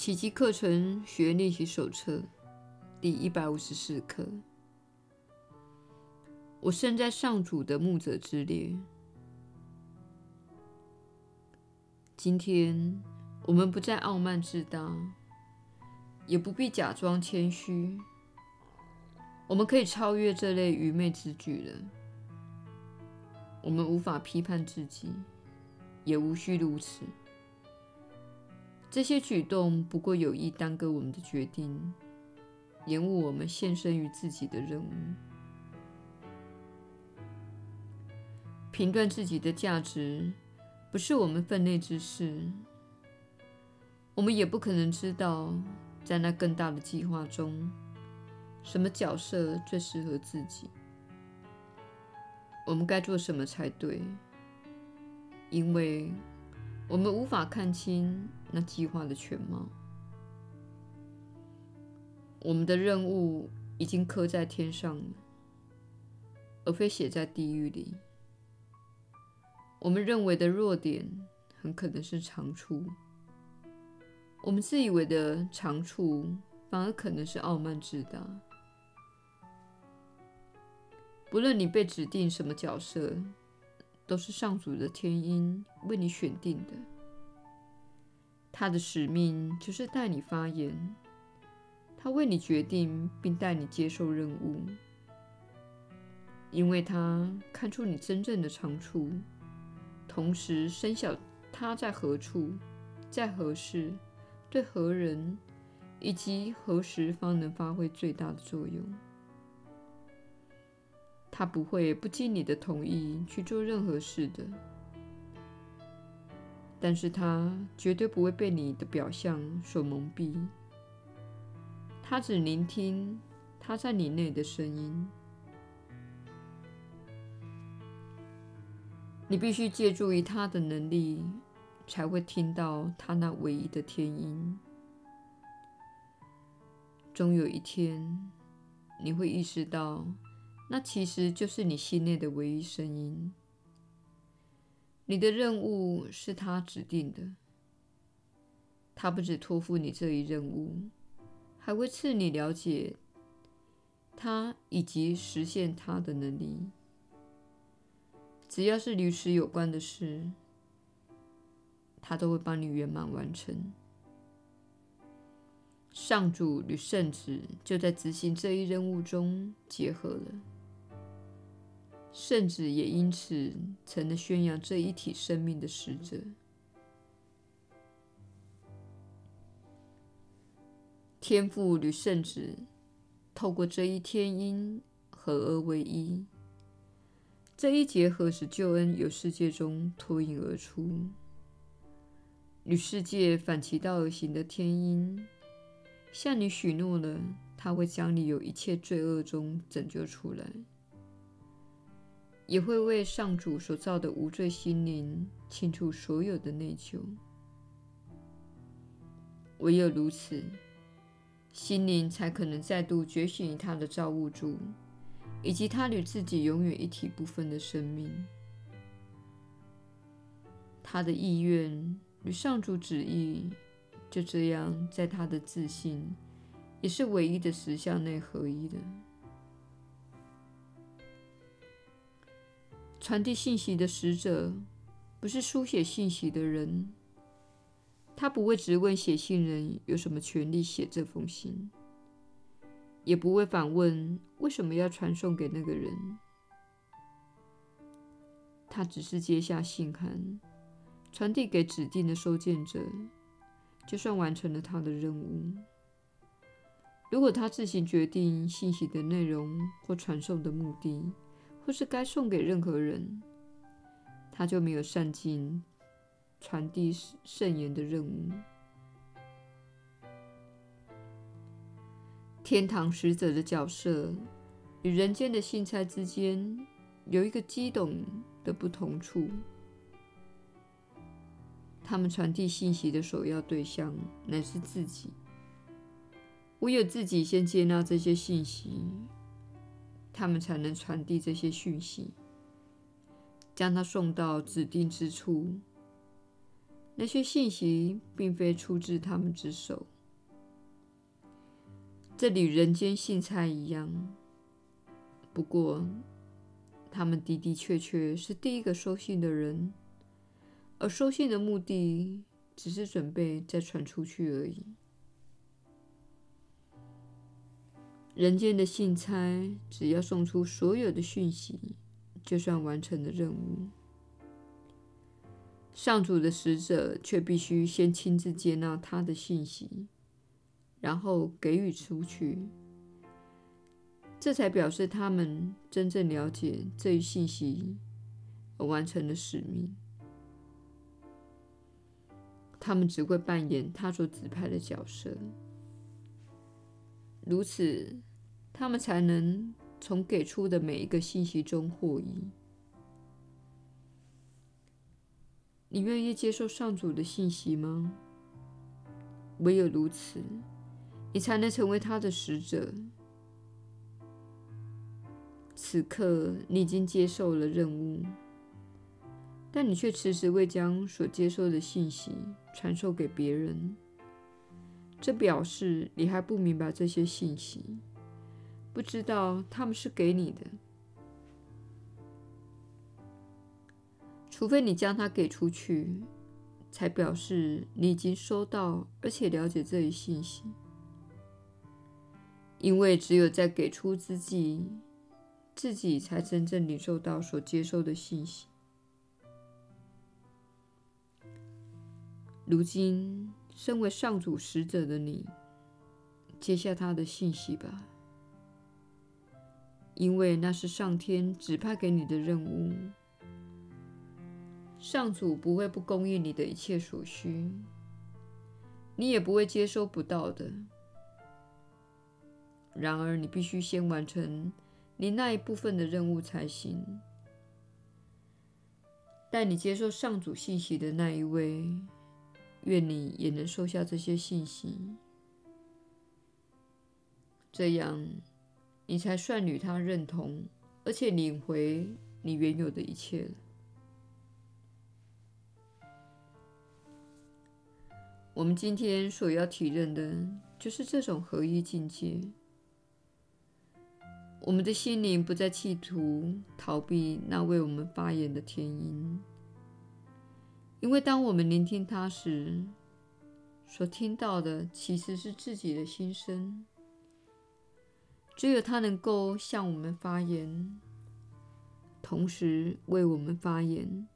奇迹课程学练习手册第一百五十四课。我身在上主的牧者之列。今天，我们不再傲慢自大，也不必假装谦虚。我们可以超越这类愚昧之举了。我们无法批判自己，也无需如此。这些举动不过有意耽搁我们的决定，延误我们献身于自己的任务。评断自己的价值不是我们分内之事，我们也不可能知道，在那更大的计划中，什么角色最适合自己，我们该做什么才对，因为我们无法看清。那计划的全貌，我们的任务已经刻在天上了，而非写在地狱里。我们认为的弱点，很可能是长处；我们自以为的长处，反而可能是傲慢自大。不论你被指定什么角色，都是上主的天音为你选定的。他的使命就是带你发言，他为你决定并带你接受任务，因为他看出你真正的长处，同时深晓他在何处、在何时、对何人，以及何时方能发挥最大的作用。他不会不经你的同意去做任何事的。但是他绝对不会被你的表象所蒙蔽，他只聆听他在你内的声音。你必须借助于他的能力，才会听到他那唯一的天音。终有一天，你会意识到，那其实就是你心内的唯一声音。你的任务是他指定的，他不只托付你这一任务，还会赐你了解他以及实现他的能力。只要是与此有关的事，他都会帮你圆满完成。上主与圣旨就在执行这一任务中结合了。圣子也因此成了宣扬这一体生命的使者。天父与圣子透过这一天音合而为一，这一结合使救恩由世界中脱颖而出，与世界反其道而行的天音，向你许诺了，他会将你由一切罪恶中拯救出来。也会为上主所造的无罪心灵清除所有的内疚。唯有如此，心灵才可能再度觉醒于他的造物主，以及他与自己永远一体不分的生命。他的意愿与上主旨意就这样在他的自信，也是唯一的实相内合一的。传递信息的使者，不是书写信息的人。他不会直问写信人有什么权利写这封信，也不会反问为什么要传送给那个人。他只是接下信函，传递给指定的收件者，就算完成了他的任务。如果他自行决定信息的内容或传送的目的，或是该送给任何人，他就没有善尽传递圣言的任务。天堂使者的角色与人间的信差之间有一个激动的不同处：他们传递信息的首要对象乃是自己，唯有自己先接纳这些信息。他们才能传递这些讯息，将它送到指定之处。那些信息并非出自他们之手。这与人间信差一样，不过他们的的确确是第一个收信的人，而收信的目的只是准备再传出去而已。人间的信差只要送出所有的讯息，就算完成了任务。上主的使者却必须先亲自接纳他的信息，然后给予出去，这才表示他们真正了解这一信息而完成了使命。他们只会扮演他所指派的角色，如此。他们才能从给出的每一个信息中获益。你愿意接受上主的信息吗？唯有如此，你才能成为他的使者。此刻，你已经接受了任务，但你却迟迟未将所接受的信息传授给别人，这表示你还不明白这些信息。不知道他们是给你的，除非你将它给出去，才表示你已经收到而且了解这一信息。因为只有在给出之际，自己才真正领受到所接受的信息。如今，身为上主使者的你，接下他的信息吧。因为那是上天指派给你的任务，上主不会不供应你的一切所需，你也不会接收不到的。然而，你必须先完成你那一部分的任务才行。带你接受上主信息的那一位，愿你也能收下这些信息，这样。你才算与他认同，而且领回你原有的一切了。我们今天所要体认的，就是这种合一境界。我们的心灵不再企图逃避那为我们发言的天音，因为当我们聆听他时，所听到的其实是自己的心声。只有他能够向我们发言，同时为我们发言。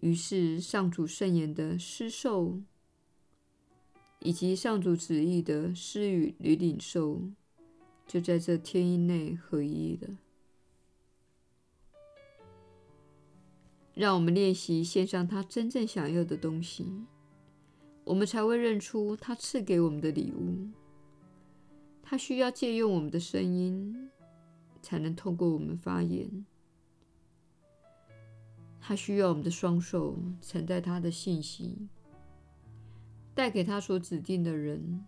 于是，上主圣言的施受，以及上主旨意的施予与领受，就在这天音内合一了。让我们练习献上他真正想要的东西，我们才会认出他赐给我们的礼物。他需要借用我们的声音，才能透过我们发言。他需要我们的双手承载他的信息，带给他所指定的人。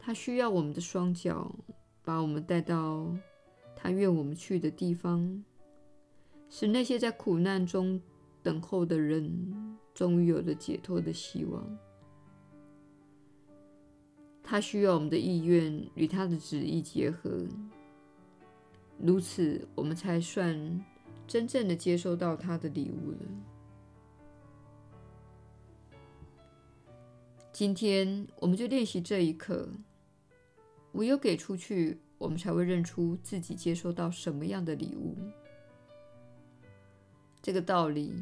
他需要我们的双脚，把我们带到他愿我们去的地方，使那些在苦难中等候的人，终于有了解脱的希望。他需要我们的意愿与他的旨意结合，如此我们才算真正的接收到他的礼物了。今天我们就练习这一课，唯有给出去，我们才会认出自己接收到什么样的礼物。这个道理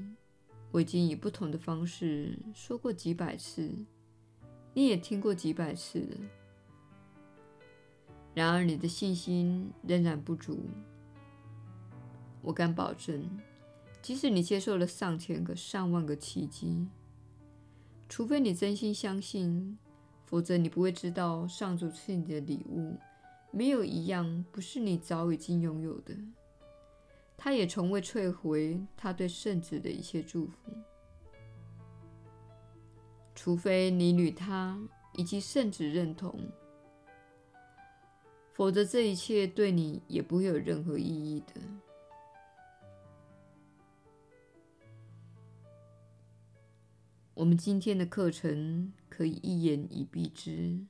我已经以不同的方式说过几百次。你也听过几百次了，然而你的信心仍然不足。我敢保证，即使你接受了上千个、上万个奇迹，除非你真心相信，否则你不会知道上主赐你的礼物没有一样不是你早已经拥有的。他也从未退回他对圣子的一切祝福。除非你与他以及圣子认同，否则这一切对你也不会有任何意义的。我们今天的课程可以一言以蔽之：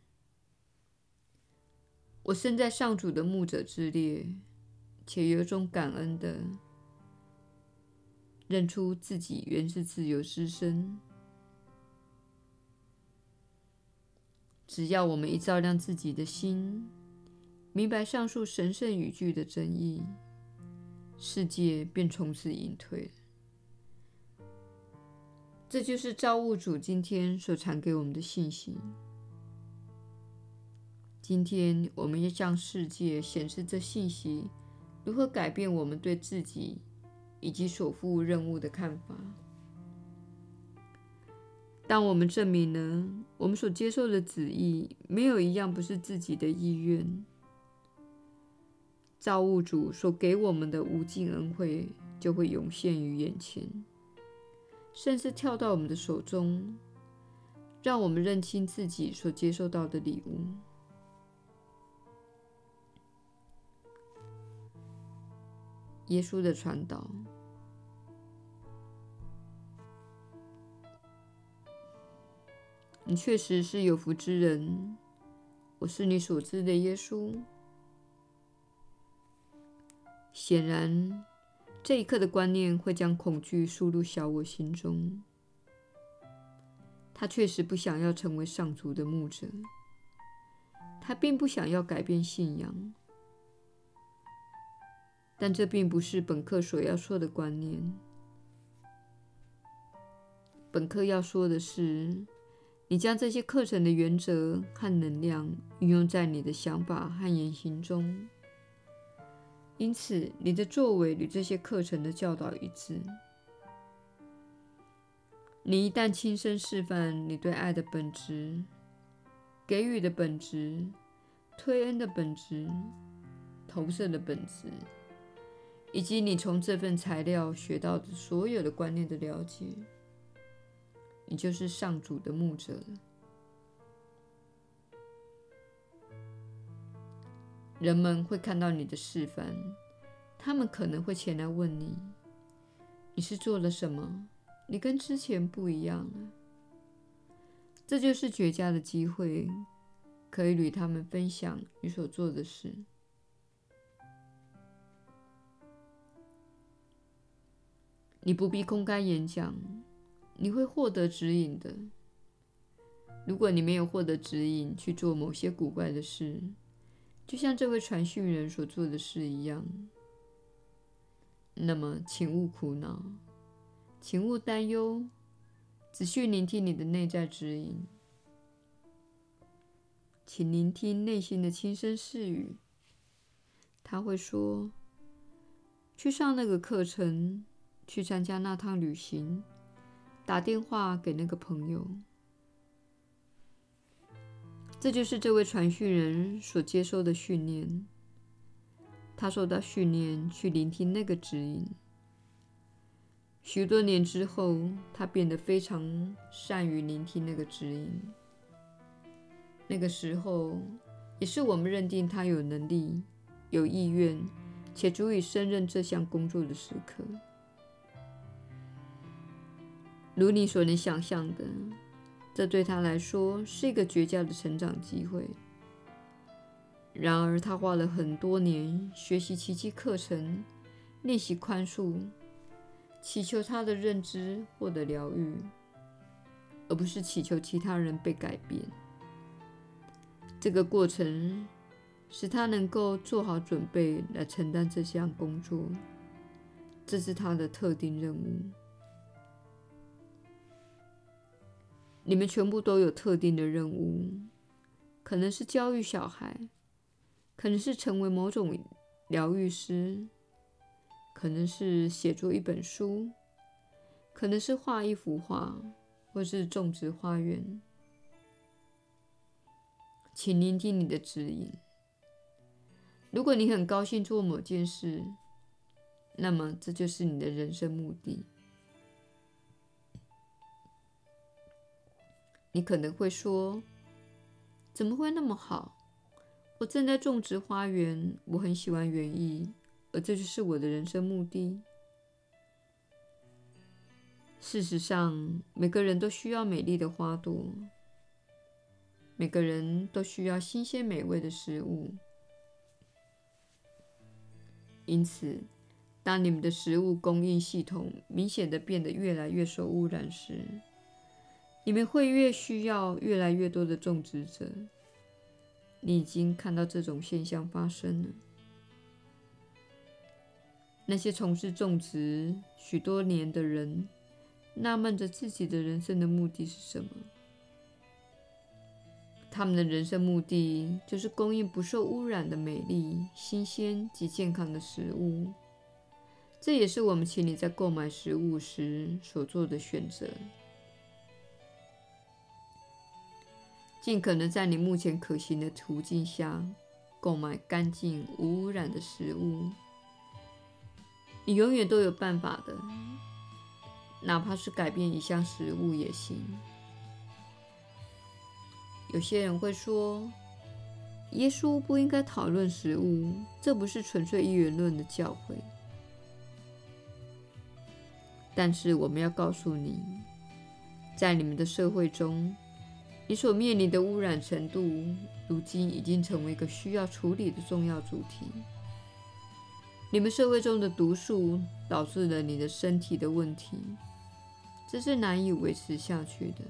我身在上主的牧者之列，且有种感恩的认出自己原是自由之身。只要我们一照亮自己的心，明白上述神圣语句的真意，世界便从此隐退。这就是造物主今天所传给我们的信息。今天，我们要向世界显示这信息如何改变我们对自己以及所负任务的看法。当我们证明了我们所接受的旨意没有一样不是自己的意愿，造物主所给我们的无尽恩惠就会涌现于眼前，甚至跳到我们的手中，让我们认清自己所接受到的礼物。耶稣的传导。你确实是有福之人，我是你所知的耶稣。显然，这一刻的观念会将恐惧输入小我心中。他确实不想要成为上主的牧者，他并不想要改变信仰，但这并不是本课所要说的观念。本课要说的是。你将这些课程的原则和能量运用在你的想法和言行中，因此你的作为与这些课程的教导一致。你一旦亲身示范你对爱的本质、给予的本质、推恩的本质、投射的本质，以及你从这份材料学到的所有的观念的了解。你就是上主的牧者了。人们会看到你的示范，他们可能会前来问你：“你是做了什么？你跟之前不一样了。”这就是绝佳的机会，可以与他们分享你所做的事。你不必公开演讲。你会获得指引的。如果你没有获得指引去做某些古怪的事，就像这位传讯人所做的事一样，那么请勿苦恼，请勿担忧，只需聆听你的内在指引。请聆听内心的轻声细语，他会说：“去上那个课程，去参加那趟旅行。”打电话给那个朋友，这就是这位传讯人所接受的训练。他受到训练去聆听那个指引。许多年之后，他变得非常善于聆听那个指引。那个时候，也是我们认定他有能力、有意愿，且足以胜任这项工作的时刻。如你所能想象的，这对他来说是一个绝佳的成长机会。然而，他花了很多年学习奇迹课程，练习宽恕，祈求他的认知获得疗愈，而不是祈求其他人被改变。这个过程使他能够做好准备来承担这项工作，这是他的特定任务。你们全部都有特定的任务，可能是教育小孩，可能是成为某种疗愈师，可能是写作一本书，可能是画一幅画，或是种植花园。请聆听你的指引。如果你很高兴做某件事，那么这就是你的人生目的。你可能会说：“怎么会那么好？我正在种植花园，我很喜欢园艺，而这就是我的人生目的。”事实上，每个人都需要美丽的花朵，每个人都需要新鲜美味的食物。因此，当你们的食物供应系统明显的变得越来越受污染时，你们会越需要越来越多的种植者。你已经看到这种现象发生了。那些从事种植许多年的人，纳闷着自己的人生的目的是什么？他们的人生目的就是供应不受污染的美丽、新鲜及健康的食物。这也是我们请你在购买食物时所做的选择。尽可能在你目前可行的途径下购买干净无污染的食物。你永远都有办法的。哪怕是改变一项食物也行。有些人会说，耶稣不应该讨论食物，这不是纯粹一元论的教诲。但是我们要告诉你，在你们的社会中，你所面临的污染程度，如今已经成为一个需要处理的重要主题。你们社会中的毒素导致了你的身体的问题。这是难以维持下去的，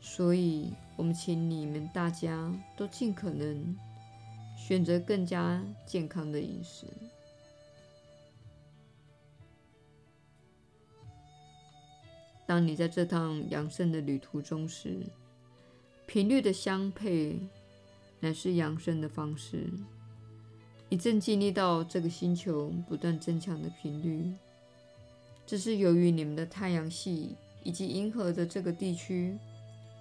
所以我们请你们大家都尽可能选择更加健康的饮食。当你在这趟养生的旅途中时，频率的相配乃是养生的方式。你正经历到这个星球不断增强的频率。这是由于你们的太阳系以及银河的这个地区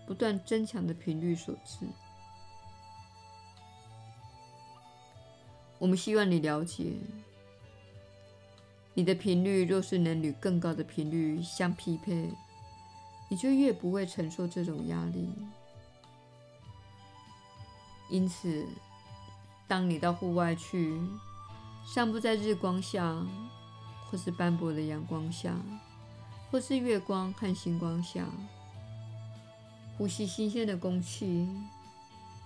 不断增强的频率所致。我们希望你了解，你的频率若是能与更高的频率相匹配，你就越不会承受这种压力。因此，当你到户外去，散步在日光下。或是斑驳的阳光下，或是月光和星光下，呼吸新鲜的空气，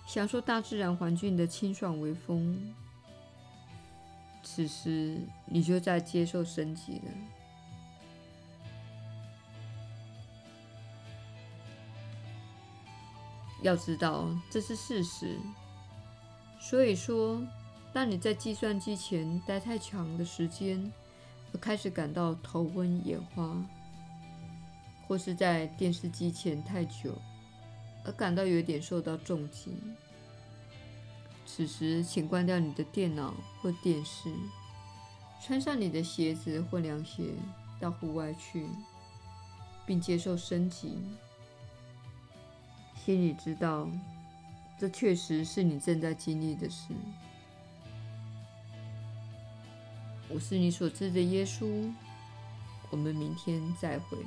享受大自然环境的清爽微风。此时，你就在接受升级了。要知道，这是事实。所以说，当你在计算机前待太长的时间，而开始感到头昏眼花，或是在电视机前太久，而感到有点受到重击。此时，请关掉你的电脑或电视，穿上你的鞋子或凉鞋，到户外去，并接受升级。心里知道，这确实是你正在经历的事。我是你所知的耶稣，我们明天再会。